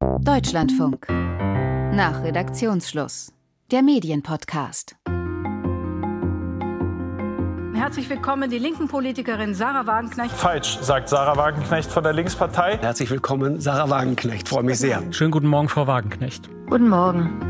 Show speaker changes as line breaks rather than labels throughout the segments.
Deutschlandfunk. Nach Redaktionsschluss. Der Medienpodcast.
Herzlich willkommen, die linken Politikerin Sarah Wagenknecht.
Falsch, sagt Sarah Wagenknecht von der Linkspartei.
Herzlich willkommen, Sarah Wagenknecht. Freue mich sehr.
Schönen guten Morgen, Frau Wagenknecht.
Guten Morgen.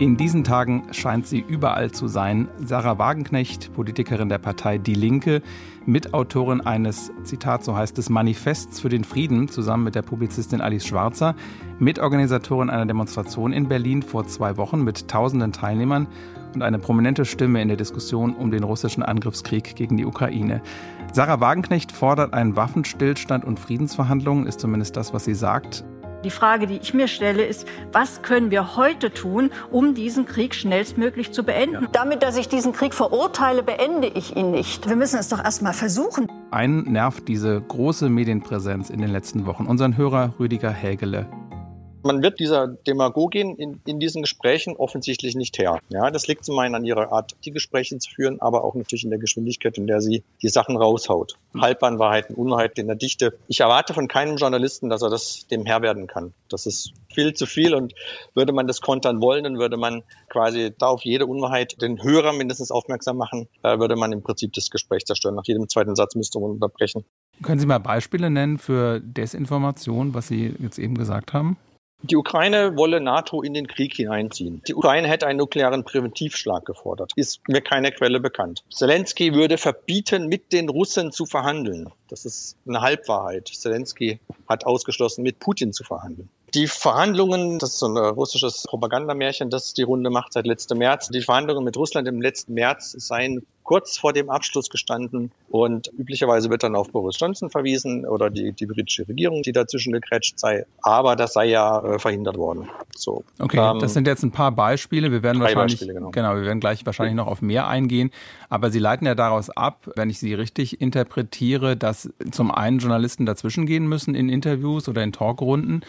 In diesen Tagen scheint sie überall zu sein. Sarah Wagenknecht, Politikerin der Partei Die Linke, Mitautorin eines, Zitat so heißt es, Manifests für den Frieden, zusammen mit der Publizistin Alice Schwarzer, Mitorganisatorin einer Demonstration in Berlin vor zwei Wochen mit tausenden Teilnehmern und eine prominente Stimme in der Diskussion um den russischen Angriffskrieg gegen die Ukraine. Sarah Wagenknecht fordert einen Waffenstillstand und Friedensverhandlungen, ist zumindest das, was sie sagt.
Die Frage, die ich mir stelle, ist, was können wir heute tun, um diesen Krieg schnellstmöglich zu beenden? Damit, dass ich diesen Krieg verurteile, beende ich ihn nicht. Wir müssen es doch erst mal versuchen.
Einen nervt diese große Medienpräsenz in den letzten Wochen. Unseren Hörer Rüdiger Hägele.
Man wird dieser Demagogin in, in diesen Gesprächen offensichtlich nicht her. Ja, das liegt zum einen an ihrer Art, die Gespräche zu führen, aber auch natürlich in der Geschwindigkeit, in der sie die Sachen raushaut. Halbwahrheiten, Unwahrheiten in der Dichte. Ich erwarte von keinem Journalisten, dass er das dem Herr werden kann. Das ist viel zu viel und würde man das kontern wollen, dann würde man quasi da auf jede Unwahrheit den Hörer mindestens aufmerksam machen, äh, würde man im Prinzip das Gespräch zerstören. Nach jedem zweiten Satz müsste man unterbrechen.
Können Sie mal Beispiele nennen für Desinformation, was Sie jetzt eben gesagt haben?
Die Ukraine wolle NATO in den Krieg hineinziehen. Die Ukraine hätte einen nuklearen Präventivschlag gefordert. Ist mir keine Quelle bekannt. Zelensky würde verbieten, mit den Russen zu verhandeln. Das ist eine Halbwahrheit. Zelensky hat ausgeschlossen, mit Putin zu verhandeln. Die Verhandlungen, das ist so ein russisches Propagandamärchen, das die Runde macht seit letztem März. Die Verhandlungen mit Russland im letzten März seien kurz vor dem Abschluss gestanden und üblicherweise wird dann auf Boris Johnson verwiesen oder die, die britische Regierung, die dazwischen gegrätscht sei. Aber das sei ja äh, verhindert worden. So.
Okay, ähm, das sind jetzt ein paar Beispiele. Wir werden wahrscheinlich, Beispiele, genau. genau, wir werden gleich wahrscheinlich noch auf mehr eingehen. Aber Sie leiten ja daraus ab, wenn ich Sie richtig interpretiere, dass zum einen Journalisten dazwischen gehen müssen in Interviews oder in Talkrunden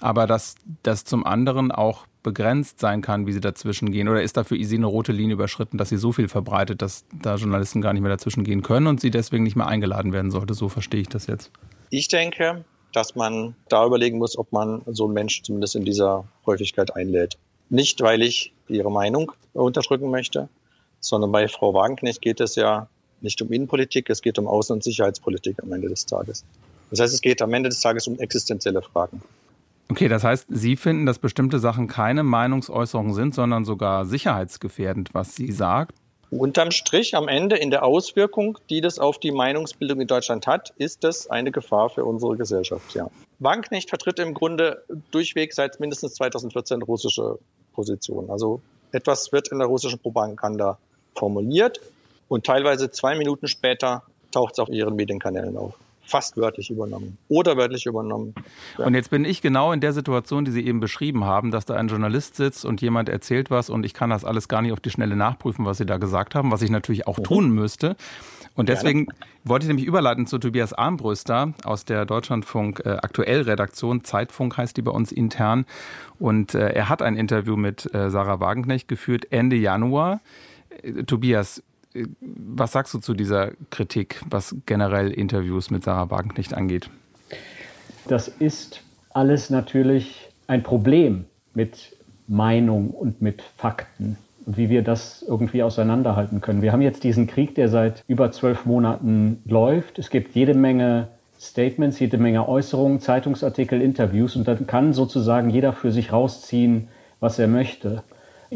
aber dass das zum anderen auch begrenzt sein kann, wie sie dazwischen gehen? Oder ist da für Sie eine rote Linie überschritten, dass sie so viel verbreitet, dass da Journalisten gar nicht mehr dazwischen gehen können und sie deswegen nicht mehr eingeladen werden sollte? So verstehe ich das jetzt.
Ich denke, dass man da überlegen muss, ob man so einen Menschen zumindest in dieser Häufigkeit einlädt. Nicht, weil ich ihre Meinung unterdrücken möchte, sondern bei Frau Wagenknecht geht es ja nicht um Innenpolitik, es geht um Außen- und Sicherheitspolitik am Ende des Tages. Das heißt, es geht am Ende des Tages um existenzielle Fragen.
Okay, das heißt, Sie finden, dass bestimmte Sachen keine Meinungsäußerung sind, sondern sogar sicherheitsgefährdend, was sie sagt?
Unterm Strich am Ende in der Auswirkung, die das auf die Meinungsbildung in Deutschland hat, ist das eine Gefahr für unsere Gesellschaft, ja. Wagenknecht vertritt im Grunde durchweg seit mindestens 2014 russische Positionen. Also etwas wird in der russischen Propaganda formuliert und teilweise zwei Minuten später taucht es auf ihren Medienkanälen auf fast wörtlich übernommen oder wörtlich übernommen.
Ja. Und jetzt bin ich genau in der Situation, die Sie eben beschrieben haben, dass da ein Journalist sitzt und jemand erzählt was und ich kann das alles gar nicht auf die Schnelle nachprüfen, was Sie da gesagt haben, was ich natürlich auch mhm. tun müsste. Und deswegen Gerne. wollte ich nämlich überleiten zu Tobias Armbrüster aus der Deutschlandfunk äh, Aktuell-Redaktion. Zeitfunk heißt die bei uns intern. Und äh, er hat ein Interview mit äh, Sarah Wagenknecht geführt Ende Januar. Äh, Tobias, was sagst du zu dieser Kritik, was generell Interviews mit Sarah Wagenknecht angeht?
Das ist alles natürlich ein Problem mit Meinung und mit Fakten und wie wir das irgendwie auseinanderhalten können. Wir haben jetzt diesen Krieg, der seit über zwölf Monaten läuft. Es gibt jede Menge Statements, jede Menge Äußerungen, Zeitungsartikel, Interviews und dann kann sozusagen jeder für sich rausziehen, was er möchte.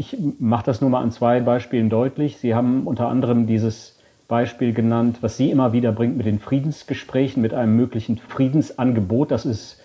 Ich mache das nur mal an zwei Beispielen deutlich. Sie haben unter anderem dieses Beispiel genannt, was Sie immer wieder bringt mit den Friedensgesprächen, mit einem möglichen Friedensangebot, das es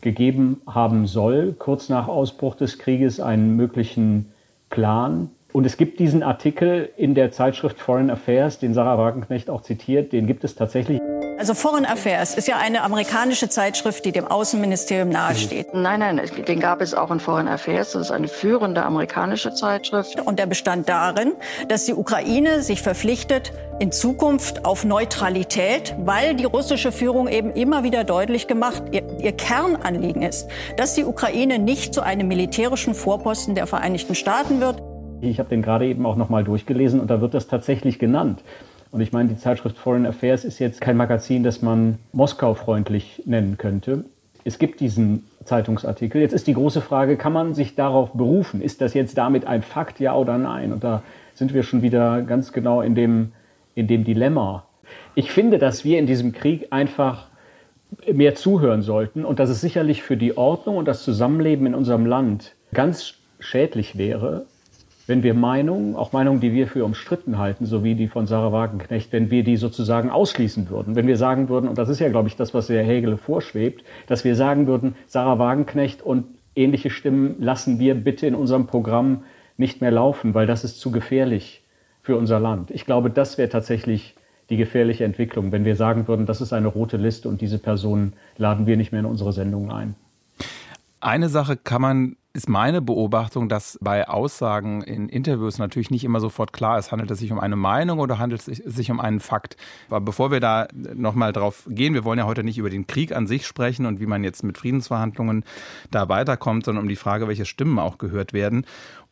gegeben haben soll, kurz nach Ausbruch des Krieges, einen möglichen Plan. Und es gibt diesen Artikel in der Zeitschrift Foreign Affairs, den Sarah Wagenknecht auch zitiert, den gibt es tatsächlich.
Also Foreign Affairs ist ja eine amerikanische Zeitschrift, die dem Außenministerium nahesteht.
Nein, nein, den gab es auch in Foreign Affairs. Das ist eine führende amerikanische Zeitschrift.
Und der bestand darin, dass die Ukraine sich verpflichtet, in Zukunft auf Neutralität, weil die russische Führung eben immer wieder deutlich gemacht, ihr, ihr Kernanliegen ist, dass die Ukraine nicht zu einem militärischen Vorposten der Vereinigten Staaten wird.
Ich habe den gerade eben auch noch mal durchgelesen und da wird das tatsächlich genannt. Und ich meine, die Zeitschrift Foreign Affairs ist jetzt kein Magazin, das man Moskau-freundlich nennen könnte. es gibt diesen Zeitungsartikel. Jetzt ist die große Frage, kann man sich darauf berufen? Ist das jetzt damit ein Fakt, ja oder nein? Und da sind wir schon wieder ganz genau in dem, in dem Dilemma. Ich finde, dass wir in diesem Krieg einfach mehr zuhören sollten und dass es sicherlich für die Ordnung und das Zusammenleben in unserem Land ganz schädlich wäre, wenn wir Meinungen, auch Meinungen, die wir für umstritten halten, so wie die von Sarah Wagenknecht, wenn wir die sozusagen ausschließen würden. Wenn wir sagen würden, und das ist ja, glaube ich, das, was Herr Hegele vorschwebt, dass wir sagen würden, Sarah Wagenknecht und ähnliche Stimmen lassen wir bitte in unserem Programm nicht mehr laufen, weil das ist zu gefährlich für unser Land. Ich glaube, das wäre tatsächlich die gefährliche Entwicklung, wenn wir sagen würden, das ist eine rote Liste und diese Personen laden wir nicht mehr in unsere Sendungen ein.
Eine Sache kann man, ist meine Beobachtung, dass bei Aussagen in Interviews natürlich nicht immer sofort klar ist, handelt es sich um eine Meinung oder handelt es sich um einen Fakt. Aber bevor wir da nochmal drauf gehen, wir wollen ja heute nicht über den Krieg an sich sprechen und wie man jetzt mit Friedensverhandlungen da weiterkommt, sondern um die Frage, welche Stimmen auch gehört werden.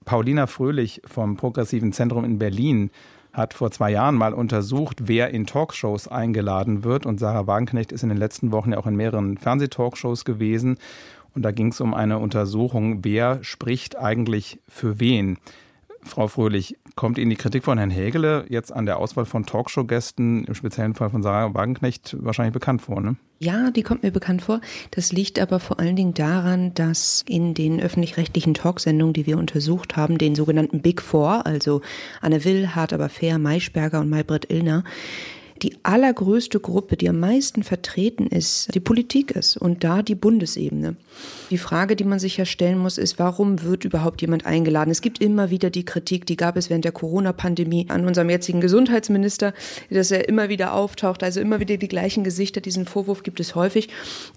Paulina Fröhlich vom Progressiven Zentrum in Berlin hat vor zwei Jahren mal untersucht, wer in Talkshows eingeladen wird. Und Sarah Wagenknecht ist in den letzten Wochen ja auch in mehreren Fernsehtalkshows gewesen. Und da ging es um eine Untersuchung, wer spricht eigentlich für wen. Frau Fröhlich, kommt Ihnen die Kritik von Herrn Hägele jetzt an der Auswahl von Talkshow-Gästen, im speziellen Fall von Sarah Wagenknecht, wahrscheinlich bekannt vor, ne?
Ja, die kommt mir bekannt vor. Das liegt aber vor allen Dingen daran, dass in den öffentlich-rechtlichen Talksendungen, die wir untersucht haben, den sogenannten Big Four, also Anne Will, Hart aber fair, Maischberger und Maybrit Illner, die allergrößte Gruppe, die am meisten vertreten ist, die Politik ist und da die Bundesebene. Die Frage, die man sich ja stellen muss, ist, warum wird überhaupt jemand eingeladen? Es gibt immer wieder die Kritik, die gab es während der Corona-Pandemie an unserem jetzigen Gesundheitsminister, dass er immer wieder auftaucht, also immer wieder die gleichen Gesichter. Diesen Vorwurf gibt es häufig.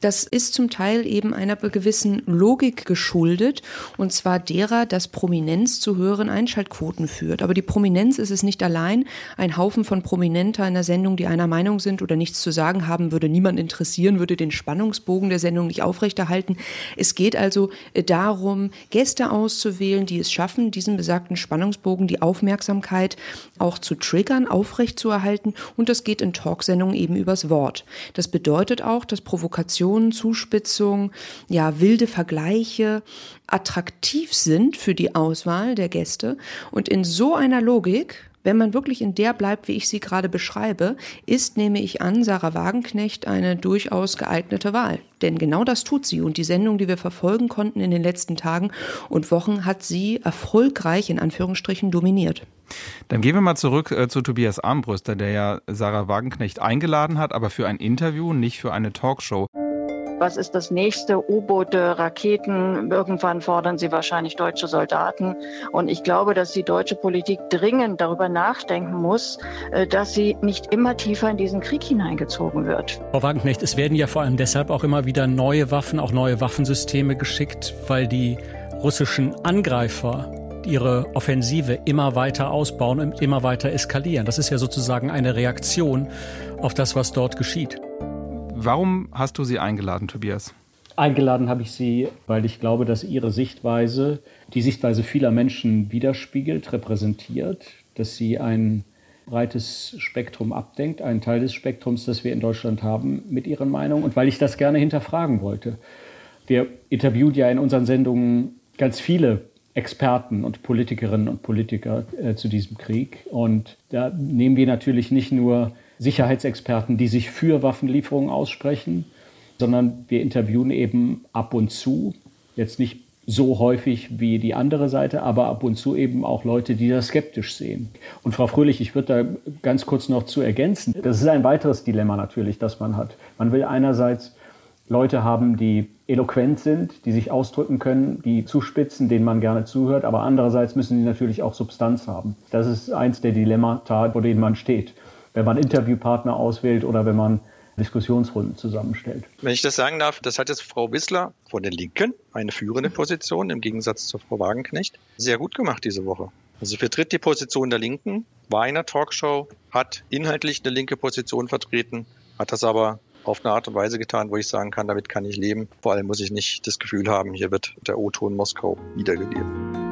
Das ist zum Teil eben einer gewissen Logik geschuldet und zwar derer, dass Prominenz zu höheren Einschaltquoten führt. Aber die Prominenz ist es nicht allein. Ein Haufen von Prominenter in einer Sendung, die einer Meinung sind oder nichts zu sagen haben, würde niemand interessieren, würde den Spannungsbogen der Sendung nicht aufrechterhalten. Es geht also äh, darum, Gäste auszuwählen, die es schaffen, diesen besagten Spannungsbogen, die Aufmerksamkeit auch zu triggern, aufrechtzuerhalten. Und das geht in Talksendungen eben übers Wort. Das bedeutet auch, dass Provokationen, Zuspitzung, ja, wilde Vergleiche attraktiv sind für die Auswahl der Gäste. Und in so einer Logik wenn man wirklich in der bleibt, wie ich sie gerade beschreibe, ist, nehme ich an, Sarah Wagenknecht eine durchaus geeignete Wahl. Denn genau das tut sie. Und die Sendung, die wir verfolgen konnten in den letzten Tagen und Wochen, hat sie erfolgreich in Anführungsstrichen dominiert.
Dann gehen wir mal zurück äh, zu Tobias Armbrüster, der ja Sarah Wagenknecht eingeladen hat, aber für ein Interview, nicht für eine Talkshow.
Was ist das nächste? U-Boote, Raketen. Irgendwann fordern sie wahrscheinlich deutsche Soldaten. Und ich glaube, dass die deutsche Politik dringend darüber nachdenken muss, äh, dass sie nicht immer tiefer in diesen Krieg hineingezogen wird.
Frau Wagenknecht, es werden ja vor allem deshalb auch immer wieder neue Waffen, auch neue Waffensysteme geschickt, weil die russischen Angreifer ihre Offensive immer weiter ausbauen und immer weiter eskalieren. Das ist ja sozusagen eine Reaktion auf das, was dort geschieht.
Warum hast du sie eingeladen, Tobias?
Eingeladen habe ich sie, weil ich glaube, dass ihre Sichtweise die Sichtweise vieler Menschen widerspiegelt, repräsentiert, dass sie ein breites Spektrum abdenkt, einen Teil des Spektrums, das wir in Deutschland haben, mit ihren Meinungen und weil ich das gerne hinterfragen wollte. Wir interviewen ja in unseren Sendungen ganz viele Experten und Politikerinnen und Politiker äh, zu diesem Krieg und da nehmen wir natürlich nicht nur Sicherheitsexperten, die sich für Waffenlieferungen aussprechen, sondern wir interviewen eben ab und zu, jetzt nicht so häufig wie die andere Seite, aber ab und zu eben auch Leute, die das skeptisch sehen. Und Frau Fröhlich, ich würde da ganz kurz noch zu ergänzen. Das ist ein weiteres Dilemma natürlich, das man hat. Man will einerseits Leute haben, die eloquent sind, die sich ausdrücken können, die zuspitzen, denen man gerne zuhört, aber andererseits müssen sie natürlich auch Substanz haben. Das ist eins der Dilemmata, vor denen man steht wenn man Interviewpartner auswählt oder wenn man Diskussionsrunden zusammenstellt.
Wenn ich das sagen darf, das hat jetzt Frau Wissler von der Linken, eine führende Position im Gegensatz zu Frau Wagenknecht, sehr gut gemacht diese Woche. Also vertritt die Position der Linken, war in einer Talkshow, hat inhaltlich eine linke Position vertreten, hat das aber auf eine Art und Weise getan, wo ich sagen kann, damit kann ich leben. Vor allem muss ich nicht das Gefühl haben, hier wird der O-Ton Moskau wiedergegeben.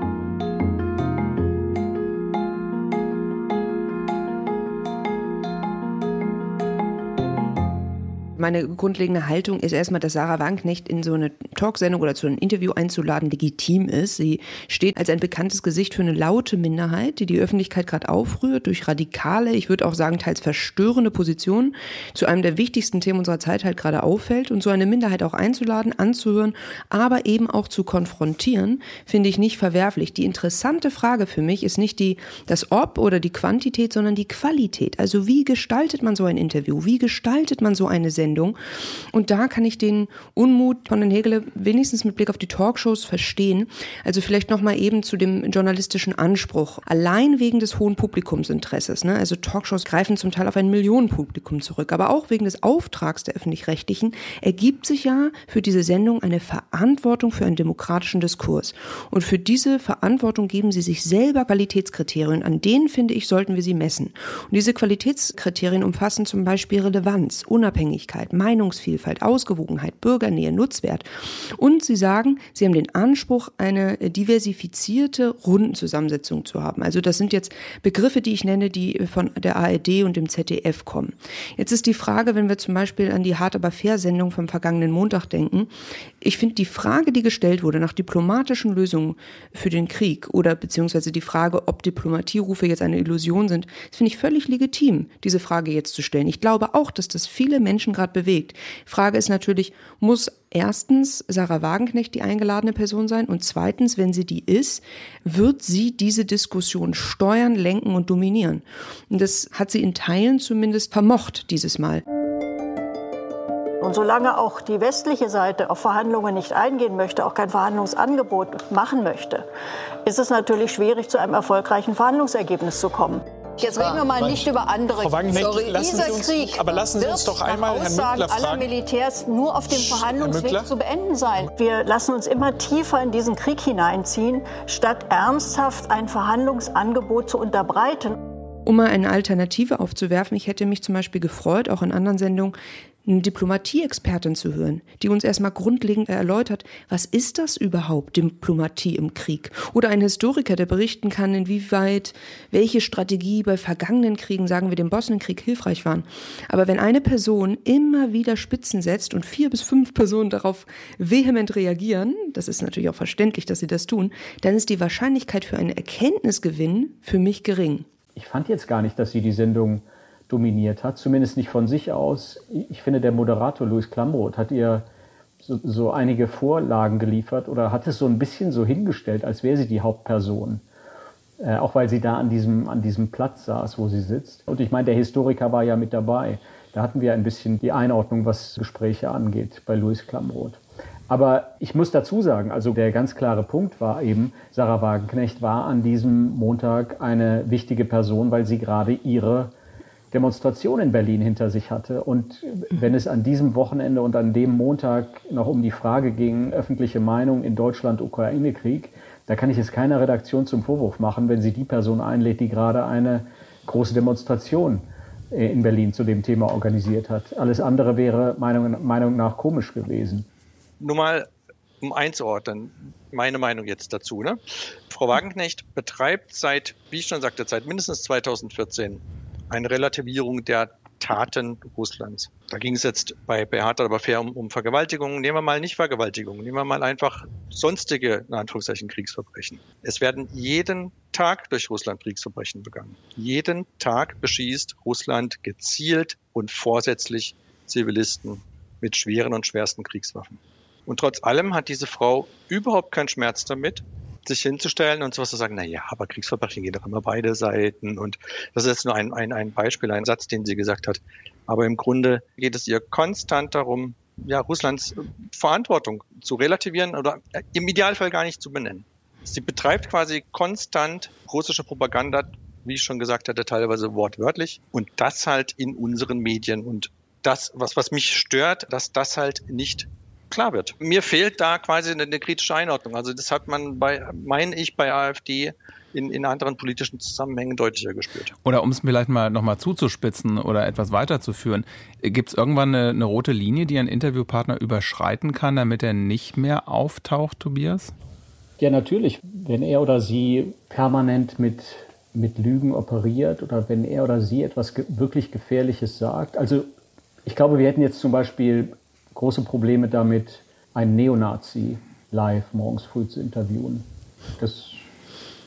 Meine grundlegende Haltung ist erstmal, dass Sarah Wagenknecht in so eine Talksendung oder zu einem Interview einzuladen legitim ist. Sie steht als ein bekanntes Gesicht für eine laute Minderheit, die die Öffentlichkeit gerade aufrührt durch radikale, ich würde auch sagen teils verstörende Positionen zu einem der wichtigsten Themen unserer Zeit halt gerade auffällt und so eine Minderheit auch einzuladen, anzuhören, aber eben auch zu konfrontieren, finde ich nicht verwerflich. Die interessante Frage für mich ist nicht die das Ob oder die Quantität, sondern die Qualität. Also wie gestaltet man so ein Interview? Wie gestaltet man so eine Sendung? Und da kann ich den Unmut von den Hegele wenigstens mit Blick auf die Talkshows verstehen. Also vielleicht noch mal eben zu dem journalistischen Anspruch. Allein wegen des hohen Publikumsinteresses. Ne? Also Talkshows greifen zum Teil auf ein Millionenpublikum zurück. Aber auch wegen des Auftrags der Öffentlich-Rechtlichen ergibt sich ja für diese Sendung eine Verantwortung für einen demokratischen Diskurs. Und für diese Verantwortung geben sie sich selber Qualitätskriterien. An denen, finde ich, sollten wir sie messen. Und diese Qualitätskriterien umfassen zum Beispiel Relevanz, Unabhängigkeit, Meinungsvielfalt, Ausgewogenheit, Bürgernähe, Nutzwert. Und sie sagen, sie haben den Anspruch, eine diversifizierte Rundenzusammensetzung zu haben. Also das sind jetzt Begriffe, die ich nenne, die von der ARD und dem ZDF kommen. Jetzt ist die Frage, wenn wir zum Beispiel an die Hart aber fair Sendung vom vergangenen Montag denken. Ich finde die Frage, die gestellt wurde nach diplomatischen Lösungen für den Krieg oder beziehungsweise die Frage, ob Diplomatierufe jetzt eine Illusion sind, finde ich völlig legitim, diese Frage jetzt zu stellen. Ich glaube auch, dass das viele Menschen gerade bewegt. Frage ist natürlich, muss erstens Sarah Wagenknecht die eingeladene Person sein und zweitens, wenn sie die ist, wird sie diese Diskussion steuern, lenken und dominieren. Und das hat sie in Teilen zumindest vermocht dieses Mal.
Und solange auch die westliche Seite auf Verhandlungen nicht eingehen möchte, auch kein Verhandlungsangebot machen möchte, ist es natürlich schwierig, zu einem erfolgreichen Verhandlungsergebnis zu kommen. Jetzt reden wir mal nicht über andere.
Frau Wagenknecht,
Sorry,
lassen
dieser
Sie uns,
Krieg
aber lassen Sie uns doch einmal Herrn Münkler
aller
fragen.
Militärs nur auf dem Verhandlungsweg zu beenden sein. Wir lassen uns immer tiefer in diesen Krieg hineinziehen, statt ernsthaft ein Verhandlungsangebot zu unterbreiten.
Um mal eine Alternative aufzuwerfen, ich hätte mich zum Beispiel gefreut, auch in anderen Sendungen, eine Diplomatieexpertin zu hören, die uns erstmal grundlegend erläutert, was ist das überhaupt, Diplomatie im Krieg? Oder ein Historiker, der berichten kann, inwieweit welche Strategie bei vergangenen Kriegen, sagen wir dem Bosnienkrieg, hilfreich waren. Aber wenn eine Person immer wieder Spitzen setzt und vier bis fünf Personen darauf vehement reagieren, das ist natürlich auch verständlich, dass sie das tun, dann ist die Wahrscheinlichkeit für einen Erkenntnisgewinn für mich gering.
Ich fand jetzt gar nicht, dass sie die Sendung dominiert hat, zumindest nicht von sich aus. Ich finde, der Moderator Louis Klamroth hat ihr so, so einige Vorlagen geliefert oder hat es so ein bisschen so hingestellt, als wäre sie die Hauptperson. Äh, auch weil sie da an diesem, an diesem Platz saß, wo sie sitzt. Und ich meine, der Historiker war ja mit dabei. Da hatten wir ein bisschen die Einordnung, was Gespräche angeht, bei Louis Klamroth. Aber ich muss dazu sagen, also der ganz klare Punkt war eben, Sarah Wagenknecht war an diesem Montag eine wichtige Person, weil sie gerade ihre Demonstration in Berlin hinter sich hatte. Und wenn es an diesem Wochenende und an dem Montag noch um die Frage ging, öffentliche Meinung in Deutschland, Ukraine-Krieg, da kann ich es keiner Redaktion zum Vorwurf machen, wenn sie die Person einlädt, die gerade eine große Demonstration äh, in Berlin zu dem Thema organisiert hat. Alles andere wäre Meinung, Meinung nach komisch gewesen.
Nur mal, um einzuordnen, meine Meinung jetzt dazu. Ne? Frau Wagenknecht betreibt seit, wie ich schon sagte, seit mindestens 2014 eine Relativierung der Taten Russlands. Da ging es jetzt bei Beat aber fair um, um Vergewaltigungen. Nehmen wir mal nicht Vergewaltigungen, nehmen wir mal einfach sonstige, in Anführungszeichen, Kriegsverbrechen. Es werden jeden Tag durch Russland Kriegsverbrechen begangen. Jeden Tag beschießt Russland gezielt und vorsätzlich Zivilisten mit schweren und schwersten Kriegswaffen. Und trotz allem hat diese Frau überhaupt keinen Schmerz damit, sich hinzustellen und sowas zu sagen, na ja, aber Kriegsverbrechen gehen doch immer beide Seiten. Und das ist jetzt nur ein, ein, ein Beispiel, ein Satz, den sie gesagt hat. Aber im Grunde geht es ihr konstant darum, ja, Russlands Verantwortung zu relativieren oder im Idealfall gar nicht zu benennen. Sie betreibt quasi konstant russische Propaganda, wie ich schon gesagt hatte, teilweise wortwörtlich. Und das halt in unseren Medien. Und das, was, was mich stört, dass das halt nicht klar wird. Mir fehlt da quasi eine, eine kritische Einordnung. Also das hat man bei, meine ich, bei AfD in, in anderen politischen Zusammenhängen deutlicher gespürt.
Oder um es vielleicht mal nochmal zuzuspitzen oder etwas weiterzuführen, gibt es irgendwann eine, eine rote Linie, die ein Interviewpartner überschreiten kann, damit er nicht mehr auftaucht, Tobias?
Ja, natürlich. Wenn er oder sie permanent mit, mit Lügen operiert oder wenn er oder sie etwas ge wirklich Gefährliches sagt, also Ich glaube, wir hätten jetzt zum Beispiel große Probleme damit, einen Neonazi live morgens früh zu interviewen. Das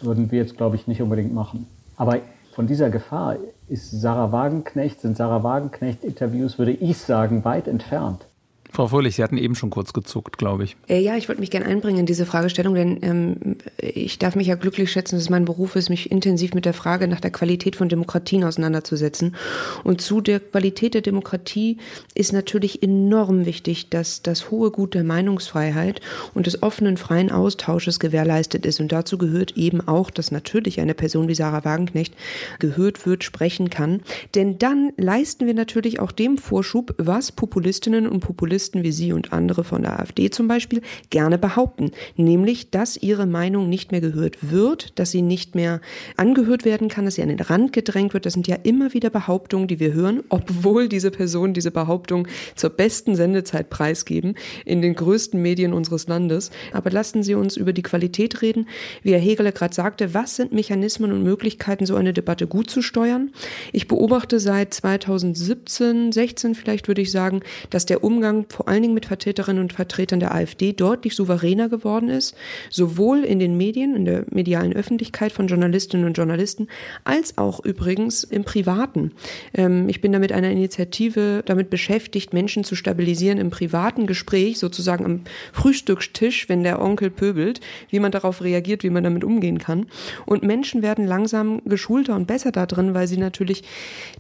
würden wir jetzt, glaube ich, nicht unbedingt machen. Aber von dieser Gefahr ist Sarah Wagenknecht, sind Sarah Wagenknecht-Interviews, würde ich sagen, weit entfernt.
Frau Fröhlich, Sie hatten eben schon kurz gezuckt, glaube ich.
Äh, ja, ich wollte mich gerne einbringen in diese Fragestellung, denn ähm, ich darf mich ja glücklich schätzen, dass es mein Beruf ist, mich intensiv mit der Frage nach der Qualität von Demokratien auseinanderzusetzen. Und zu der Qualität der Demokratie ist natürlich enorm wichtig, dass das hohe Gut der Meinungsfreiheit und des offenen, freien Austausches gewährleistet ist. Und dazu gehört eben auch, dass natürlich eine Person wie Sarah Wagenknecht gehört wird, sprechen kann. Denn dann leisten wir natürlich auch dem Vorschub, was Populistinnen und Populisten Journalisten wie Sie und andere von der AfD zum Beispiel gerne behaupten, nämlich, dass ihre Meinung nicht mehr gehört wird, dass sie nicht mehr angehört werden kann, dass sie an den Rand gedrängt wird. Das sind ja immer wieder Behauptungen, die wir hören, obwohl diese Personen diese Behauptung zur besten Sendezeit preisgeben in den größten Medien unseres Landes. Aber lassen Sie uns über die Qualität reden. Wie Herr Hegele gerade sagte, was sind Mechanismen und Möglichkeiten, so eine Debatte gut zu steuern? Ich beobachte seit 2017, 16 vielleicht würde ich sagen, dass der Umgang vor allen Dingen mit Vertreterinnen und Vertretern der AfD deutlich souveräner geworden ist, sowohl in den Medien, in der medialen Öffentlichkeit von Journalistinnen und Journalisten, als auch übrigens im Privaten. Ähm, ich bin da mit einer Initiative damit beschäftigt, Menschen zu stabilisieren im privaten Gespräch, sozusagen am Frühstückstisch, wenn der Onkel pöbelt, wie man darauf reagiert, wie man damit umgehen kann. Und Menschen werden langsam geschulter und besser da drin, weil sie natürlich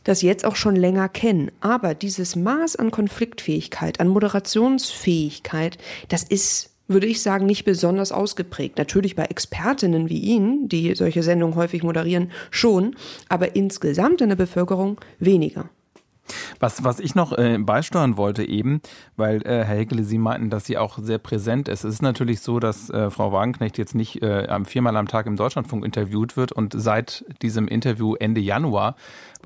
das jetzt auch schon länger kennen. Aber dieses Maß an Konfliktfähigkeit, an Moderationsfähigkeit, das ist würde ich sagen, nicht besonders ausgeprägt. Natürlich bei Expertinnen wie Ihnen, die solche Sendungen häufig moderieren, schon, aber insgesamt in der Bevölkerung weniger.
Was, was ich noch äh, beisteuern wollte eben, weil äh, Herr Hegele, Sie meinten, dass sie auch sehr präsent ist. Es ist natürlich so, dass äh, Frau Wagenknecht jetzt nicht äh, viermal am Tag im Deutschlandfunk interviewt wird und seit diesem Interview Ende Januar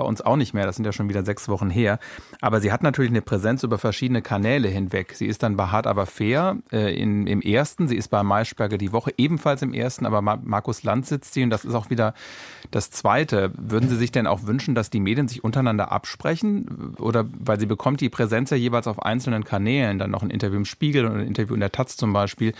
bei uns auch nicht mehr, das sind ja schon wieder sechs Wochen her. Aber sie hat natürlich eine Präsenz über verschiedene Kanäle hinweg. Sie ist dann bei Hart aber fair äh, in, im ersten, sie ist bei Maischberger die Woche ebenfalls im ersten, aber Markus Land sitzt sie und das ist auch wieder das zweite. Würden Sie sich denn auch wünschen, dass die Medien sich untereinander absprechen? Oder weil sie bekommt die Präsenz ja jeweils auf einzelnen Kanälen, dann noch ein Interview im Spiegel und ein Interview in der Taz zum Beispiel.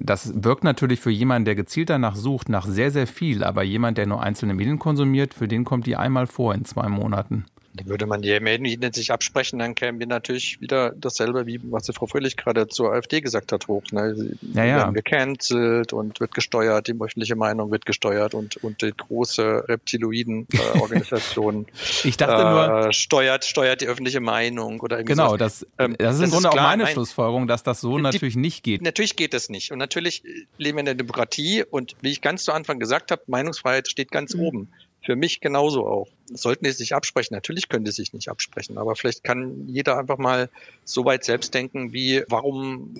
Das wirkt natürlich für jemanden, der gezielt danach sucht, nach sehr, sehr viel. Aber jemand, der nur einzelne Medien konsumiert, für den kommt die einmal vor in zwei Monaten.
Würde man die Medien sich absprechen, dann kämen wir natürlich wieder dasselbe, wie was die Frau Fröhlich gerade zur AfD gesagt hat, hoch. Ne? Sie ja, ja. werden gecancelt und wird gesteuert, die öffentliche Meinung wird gesteuert und, und die große Reptiloiden-Organisation
ich dachte nur,
äh, steuert, steuert die öffentliche Meinung oder irgendwie
Genau, das, ähm, das ist im Grunde ist klar, auch meine Schlussfolgerung, dass das so die, natürlich nicht geht.
Natürlich geht es nicht. Und natürlich leben wir in der Demokratie und wie ich ganz zu Anfang gesagt habe, Meinungsfreiheit steht ganz mhm. oben. Für mich genauso auch. Sollten die sich absprechen? Natürlich können die sich nicht absprechen, aber vielleicht kann jeder einfach mal so weit selbst denken, wie, warum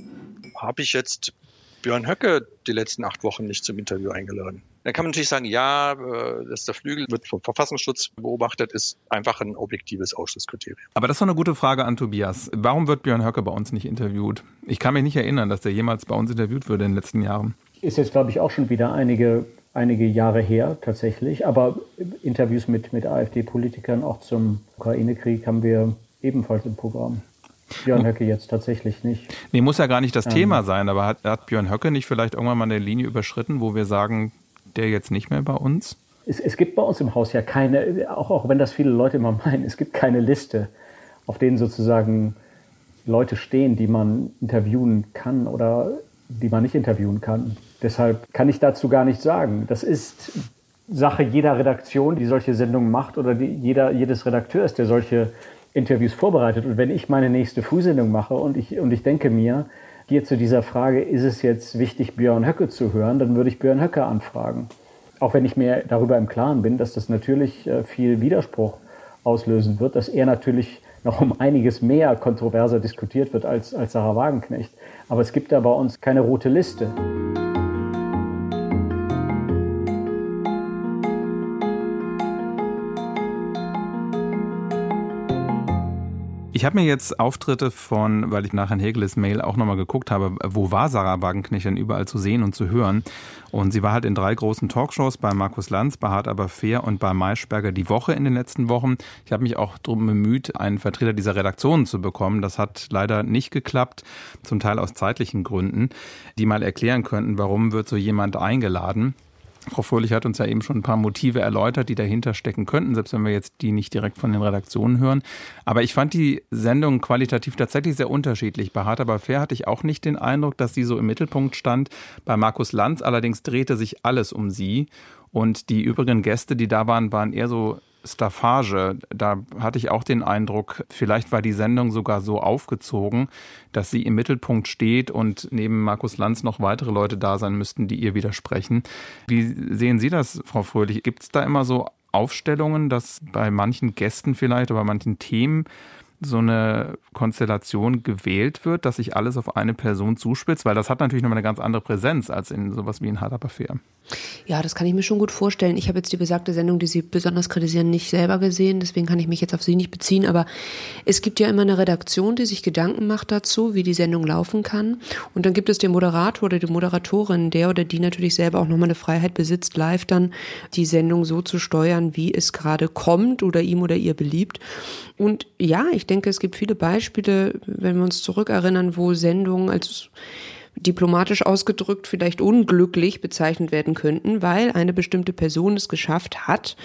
habe ich jetzt Björn Höcke die letzten acht Wochen nicht zum Interview eingeladen? Dann kann man natürlich sagen, ja, äh, dass der Flügel wird vom Verfassungsschutz beobachtet, ist einfach ein objektives Ausschlusskriterium.
Aber das war eine gute Frage an Tobias. Warum wird Björn Höcke bei uns nicht interviewt? Ich kann mich nicht erinnern, dass der jemals bei uns interviewt wurde in den letzten Jahren.
Ist jetzt, glaube ich, auch schon wieder einige einige Jahre her tatsächlich. Aber Interviews mit, mit AfD-Politikern auch zum Ukraine-Krieg haben wir ebenfalls im Programm. Björn Höcke jetzt tatsächlich nicht.
Nee, muss ja gar nicht das ähm, Thema sein, aber hat, hat Björn Höcke nicht vielleicht irgendwann mal eine Linie überschritten, wo wir sagen, der jetzt nicht mehr bei uns?
Es, es gibt bei uns im Haus ja keine, auch, auch wenn das viele Leute immer meinen, es gibt keine Liste, auf denen sozusagen Leute stehen, die man interviewen kann oder die man nicht interviewen kann. Deshalb kann ich dazu gar nichts sagen. Das ist Sache jeder Redaktion, die solche Sendungen macht oder die, jeder, jedes Redakteurs, der solche Interviews vorbereitet. Und wenn ich meine nächste Frühsendung mache und ich, und ich denke mir, hier zu dieser Frage, ist es jetzt wichtig, Björn Höcke zu hören, dann würde ich Björn Höcke anfragen. Auch wenn ich mir darüber im Klaren bin, dass das natürlich äh, viel Widerspruch auslösen wird, dass er natürlich noch um einiges mehr kontroverser diskutiert wird als, als Sarah Wagenknecht. Aber es gibt da bei uns keine rote Liste.
Ich habe mir jetzt Auftritte von, weil ich nach Herrn Hegeles Mail auch nochmal geguckt habe, wo war Sarah Wagenknecht denn überall zu sehen und zu hören? Und sie war halt in drei großen Talkshows bei Markus Lanz, bei Hart aber fair und bei Maischberger die Woche in den letzten Wochen. Ich habe mich auch darum bemüht, einen Vertreter dieser Redaktionen zu bekommen. Das hat leider nicht geklappt, zum Teil aus zeitlichen Gründen, die mal erklären könnten, warum wird so jemand eingeladen. Frau Fröhlich hat uns ja eben schon ein paar Motive erläutert, die dahinter stecken könnten, selbst wenn wir jetzt die nicht direkt von den Redaktionen hören. Aber ich fand die Sendung qualitativ tatsächlich sehr unterschiedlich. Bei Hart aber fair hatte ich auch nicht den Eindruck, dass sie so im Mittelpunkt stand. Bei Markus Lanz allerdings drehte sich alles um sie. Und die übrigen Gäste, die da waren, waren eher so Staffage, da hatte ich auch den Eindruck, vielleicht war die Sendung sogar so aufgezogen, dass sie im Mittelpunkt steht und neben Markus Lanz noch weitere Leute da sein müssten, die ihr widersprechen. Wie sehen Sie das, Frau Fröhlich? Gibt es da immer so Aufstellungen, dass bei manchen Gästen vielleicht oder bei manchen Themen so eine Konstellation gewählt wird, dass sich alles auf eine Person zuspitzt? Weil das hat natürlich nochmal eine ganz andere Präsenz als in sowas wie in Hard Up Fair.
Ja, das kann ich mir schon gut vorstellen. Ich habe jetzt die besagte Sendung, die Sie besonders kritisieren, nicht selber gesehen. Deswegen kann ich mich jetzt auf Sie nicht beziehen. Aber es gibt ja immer eine Redaktion, die sich Gedanken macht dazu, wie die Sendung laufen kann. Und dann gibt es den Moderator oder die Moderatorin, der oder die natürlich selber auch nochmal eine Freiheit besitzt, live dann die Sendung so zu steuern, wie es gerade kommt oder ihm oder ihr beliebt. Und ja, ich denke, es gibt viele Beispiele, wenn wir uns zurückerinnern, wo Sendungen als diplomatisch ausgedrückt vielleicht unglücklich bezeichnet werden könnten, weil eine bestimmte Person es geschafft hat,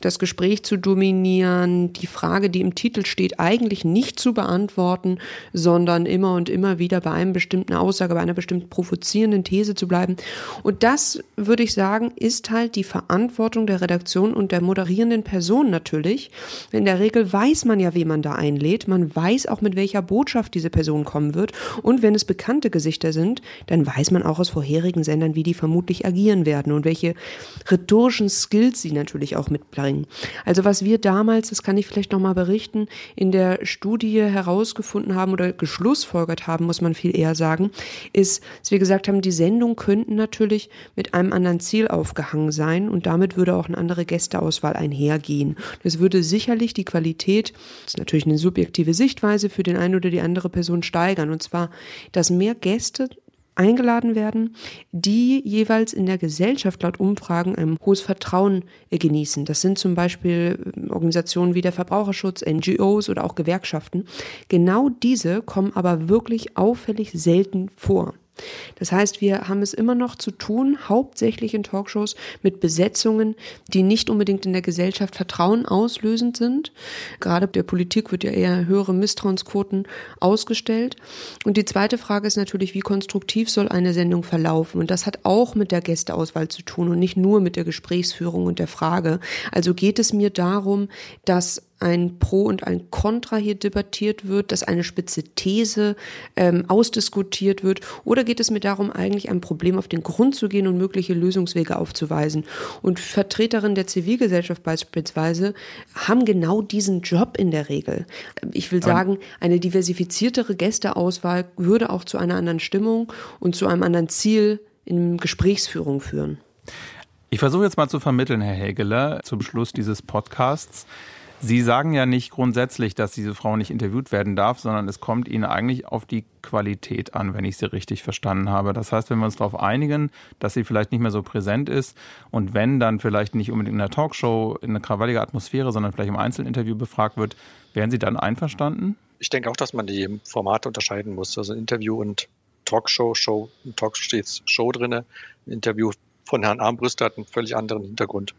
das Gespräch zu dominieren, die Frage, die im Titel steht, eigentlich nicht zu beantworten, sondern immer und immer wieder bei einem bestimmten Aussage, bei einer bestimmten provozierenden These zu bleiben. Und das, würde ich sagen, ist halt die Verantwortung der Redaktion und der moderierenden Person natürlich. In der Regel weiß man ja, wen man da einlädt. Man weiß auch, mit welcher Botschaft diese Person kommen wird. Und wenn es bekannte Gesichter sind, dann weiß man auch aus vorherigen Sendern, wie die vermutlich agieren werden und welche rhetorischen Skills sie natürlich auch mitbringen bringen. Also was wir damals, das kann ich vielleicht nochmal berichten, in der Studie herausgefunden haben oder geschlussfolgert haben, muss man viel eher sagen, ist, dass wir gesagt haben, die Sendung könnten natürlich mit einem anderen Ziel aufgehangen sein und damit würde auch eine andere Gästeauswahl einhergehen. Das würde sicherlich die Qualität, das ist natürlich eine subjektive Sichtweise für den einen oder die andere Person steigern und zwar, dass mehr Gäste eingeladen werden, die jeweils in der Gesellschaft laut Umfragen ein hohes Vertrauen genießen. Das sind zum Beispiel äh, Organisationen wie der Verbraucherschutz, NGOs oder auch Gewerkschaften. Genau diese kommen aber wirklich auffällig selten vor. Das heißt, wir haben es immer noch zu tun, hauptsächlich in Talkshows, mit Besetzungen, die nicht unbedingt in der Gesellschaft Vertrauen auslösend sind. Gerade der Politik wird ja eher höhere Misstrauensquoten ausgestellt. Und die zweite Frage ist natürlich, wie konstruktiv soll eine Sendung verlaufen? Und das hat auch mit der Gästeauswahl zu tun und nicht nur mit der Gesprächsführung und der Frage. Also geht es mir darum, dass ein Pro und ein Contra hier debattiert wird, dass eine spitze These ähm, ausdiskutiert wird? Oder geht es mir darum, eigentlich einem Problem auf den Grund zu gehen und mögliche Lösungswege aufzuweisen? Und Vertreterinnen der Zivilgesellschaft beispielsweise haben genau diesen Job in der Regel. Ich will sagen, eine diversifiziertere Gästeauswahl würde auch zu einer anderen Stimmung und zu einem anderen Ziel in Gesprächsführung führen.
Ich versuche jetzt mal zu vermitteln, Herr Hägeler, zum Schluss dieses Podcasts. Sie sagen ja nicht grundsätzlich, dass diese Frau nicht interviewt werden darf, sondern es kommt Ihnen eigentlich auf die Qualität an, wenn ich Sie richtig verstanden habe. Das heißt, wenn wir uns darauf einigen, dass sie vielleicht nicht mehr so präsent ist und wenn dann vielleicht nicht unbedingt in der Talkshow in einer krawallige Atmosphäre, sondern vielleicht im Einzelinterview befragt wird, wären Sie dann einverstanden?
Ich denke auch, dass man die Formate unterscheiden muss. Also Interview und Talkshow, Show, im Talkshow steht Show drin. Ein Interview von Herrn Armbrüster hat einen völlig anderen Hintergrund.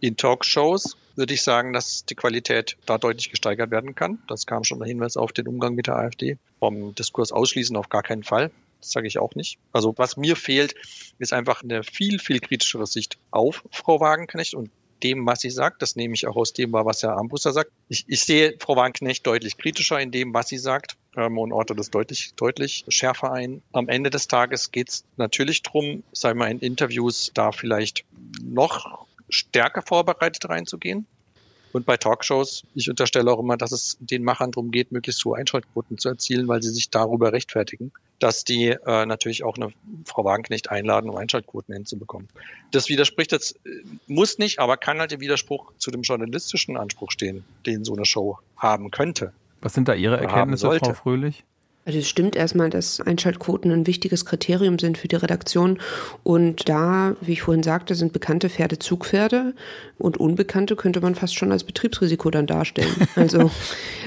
In Talkshows würde ich sagen, dass die Qualität da deutlich gesteigert werden kann. Das kam schon der Hinweis auf den Umgang mit der AfD. Vom Diskurs ausschließen auf gar keinen Fall. Das sage ich auch nicht. Also was mir fehlt, ist einfach eine viel, viel kritischere Sicht auf Frau Wagenknecht und dem, was sie sagt. Das nehme ich auch aus dem, was Herr Armbruster sagt. Ich, ich sehe Frau Wagenknecht deutlich kritischer in dem, was sie sagt ähm, und orte das deutlich, deutlich schärfer ein. Am Ende des Tages geht es natürlich drum, sagen wir in Interviews da vielleicht noch stärker vorbereitet reinzugehen. Und bei Talkshows, ich unterstelle auch immer, dass es den Machern darum geht, möglichst hohe Einschaltquoten zu erzielen, weil sie sich darüber rechtfertigen, dass die äh, natürlich auch eine Frau Wagenknecht einladen, um Einschaltquoten hinzubekommen. Das widerspricht jetzt, äh, muss nicht, aber kann halt der Widerspruch zu dem journalistischen Anspruch stehen, den so eine Show haben könnte.
Was sind da Ihre Erkenntnisse, Frau Fröhlich?
Also es stimmt erstmal, dass Einschaltquoten ein wichtiges Kriterium sind für die Redaktion. Und da, wie ich vorhin sagte, sind bekannte Pferde Zugpferde und unbekannte könnte man fast schon als Betriebsrisiko dann darstellen. Also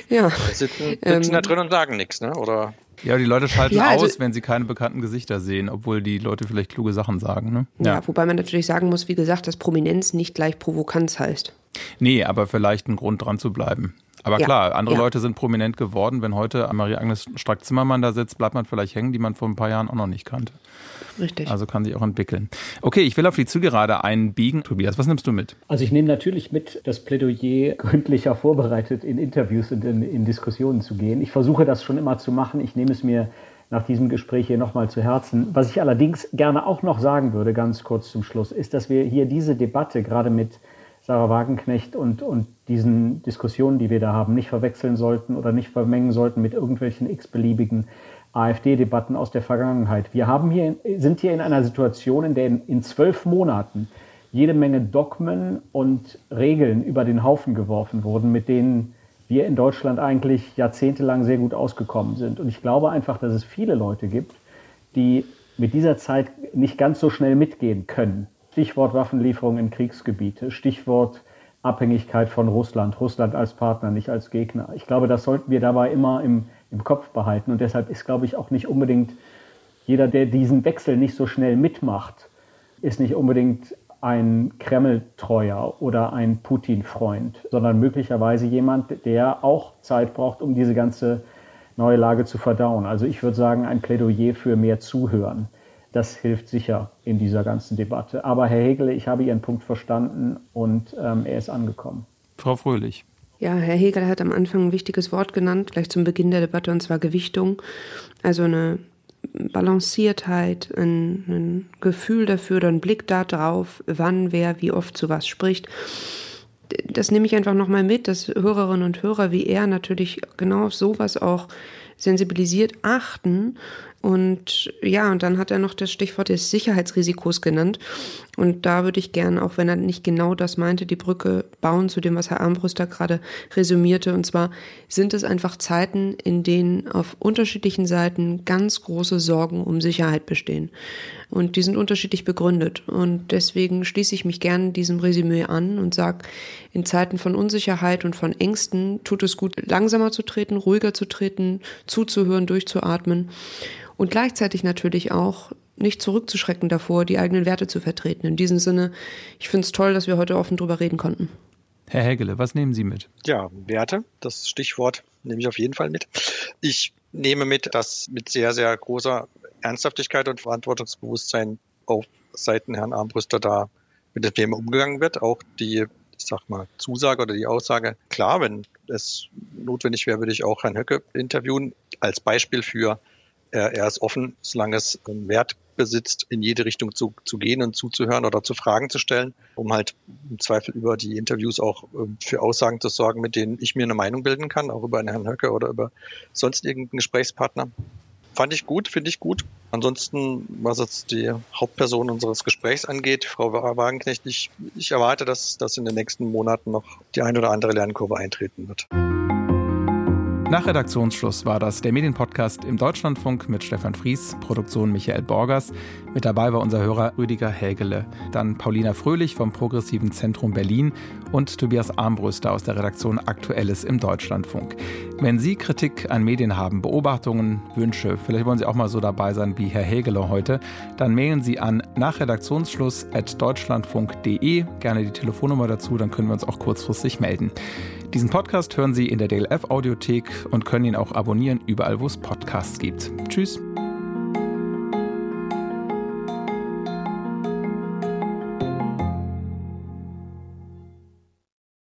ja.
Die sitzen, sitzen ähm, da drin und sagen nichts, ne? Oder?
Ja, die Leute schalten ja, also, aus, wenn sie keine bekannten Gesichter sehen, obwohl die Leute vielleicht kluge Sachen sagen. Ne?
Ja. ja, wobei man natürlich sagen muss, wie gesagt, dass Prominenz nicht gleich Provokanz heißt.
Nee, aber vielleicht ein Grund dran zu bleiben. Aber ja, klar, andere ja. Leute sind prominent geworden. Wenn heute Marie-Agnes Strack-Zimmermann da sitzt, bleibt man vielleicht hängen, die man vor ein paar Jahren auch noch nicht kannte.
Richtig.
Also kann sich auch entwickeln. Okay, ich will auf die Zielgerade einbiegen. Tobias, was nimmst du mit?
Also ich nehme natürlich mit, das Plädoyer gründlicher vorbereitet in Interviews und in, in Diskussionen zu gehen. Ich versuche das schon immer zu machen. Ich nehme es mir nach diesem Gespräch hier nochmal zu Herzen. Was ich allerdings gerne auch noch sagen würde, ganz kurz zum Schluss, ist, dass wir hier diese Debatte gerade mit Sarah Wagenknecht und, und diesen Diskussionen, die wir da haben, nicht verwechseln sollten oder nicht vermengen sollten mit irgendwelchen x-beliebigen AfD-Debatten aus der Vergangenheit. Wir haben hier, sind hier in einer Situation, in der in, in zwölf Monaten jede Menge Dogmen und Regeln über den Haufen geworfen wurden, mit denen wir in Deutschland eigentlich jahrzehntelang sehr gut ausgekommen sind. Und ich glaube einfach, dass es viele Leute gibt, die mit dieser Zeit nicht ganz so schnell mitgehen können. Stichwort Waffenlieferung in Kriegsgebiete, Stichwort Abhängigkeit von Russland, Russland als Partner, nicht als Gegner. Ich glaube, das sollten wir dabei immer im, im Kopf behalten. Und deshalb ist, glaube ich, auch nicht unbedingt jeder, der diesen Wechsel nicht so schnell mitmacht, ist nicht unbedingt ein Kreml-Treuer oder ein Putin-Freund, sondern möglicherweise jemand, der auch Zeit braucht, um diese ganze neue Lage zu verdauen. Also ich würde sagen, ein Plädoyer für mehr Zuhören. Das hilft sicher in dieser ganzen Debatte. Aber Herr Hegele, ich habe Ihren Punkt verstanden und ähm, er ist angekommen.
Frau Fröhlich.
Ja, Herr Hegel hat am Anfang ein wichtiges Wort genannt, gleich zum Beginn der Debatte, und zwar Gewichtung. Also eine Balanciertheit, ein, ein Gefühl dafür oder ein Blick darauf, wann wer wie oft zu was spricht. Das nehme ich einfach nochmal mit, dass Hörerinnen und Hörer wie er natürlich genau auf sowas auch sensibilisiert achten und ja, und dann hat er noch das Stichwort des Sicherheitsrisikos genannt. Und da würde ich gerne, auch wenn er nicht genau das meinte, die Brücke bauen zu dem, was Herr Armbruster gerade resümierte. Und zwar sind es einfach Zeiten, in denen auf unterschiedlichen Seiten ganz große Sorgen um Sicherheit bestehen. Und die sind unterschiedlich begründet. Und deswegen schließe ich mich gerne diesem Resümee an und sage, in Zeiten von Unsicherheit und von Ängsten tut es gut, langsamer zu treten, ruhiger zu treten, zuzuhören, durchzuatmen und gleichzeitig natürlich auch nicht zurückzuschrecken davor, die eigenen Werte zu vertreten. In diesem Sinne, ich finde es toll, dass wir heute offen drüber reden konnten.
Herr Hägele, was nehmen Sie mit?
Ja, Werte, das Stichwort nehme ich auf jeden Fall mit. Ich nehme mit, dass mit sehr, sehr großer Ernsthaftigkeit und Verantwortungsbewusstsein auf Seiten Herrn Armbrüster da mit dem Thema umgegangen wird. Auch die, ich sag mal, Zusage oder die Aussage, klar, wenn es notwendig wäre, würde ich auch Herrn Höcke interviewen, als Beispiel für er, er ist offen, solange es einen Wert besitzt, in jede Richtung zu, zu gehen und zuzuhören oder zu Fragen zu stellen, um halt im Zweifel über die Interviews auch ähm, für Aussagen zu sorgen, mit denen ich mir eine Meinung bilden kann, auch über einen Herrn Höcke oder über sonst irgendeinen Gesprächspartner. Fand ich gut, finde ich gut. Ansonsten, was jetzt die Hauptperson unseres Gesprächs angeht, Frau Wagenknecht, ich, ich erwarte, dass, dass in den nächsten Monaten noch die ein oder andere Lernkurve eintreten wird.
Nach Redaktionsschluss war das der Medienpodcast im Deutschlandfunk mit Stefan Fries, Produktion Michael Borgers. Mit dabei war unser Hörer Rüdiger Hägele, dann Paulina Fröhlich vom Progressiven Zentrum Berlin und Tobias Armbrüster aus der Redaktion Aktuelles im Deutschlandfunk. Wenn Sie Kritik an Medien haben, Beobachtungen, Wünsche, vielleicht wollen Sie auch mal so dabei sein wie Herr Hägele heute, dann mailen Sie an nach Redaktionsschluss at deutschlandfunk.de. Gerne die Telefonnummer dazu, dann können wir uns auch kurzfristig melden. Diesen Podcast hören Sie in der DLF Audiothek und können ihn auch abonnieren überall, wo es Podcasts gibt. Tschüss.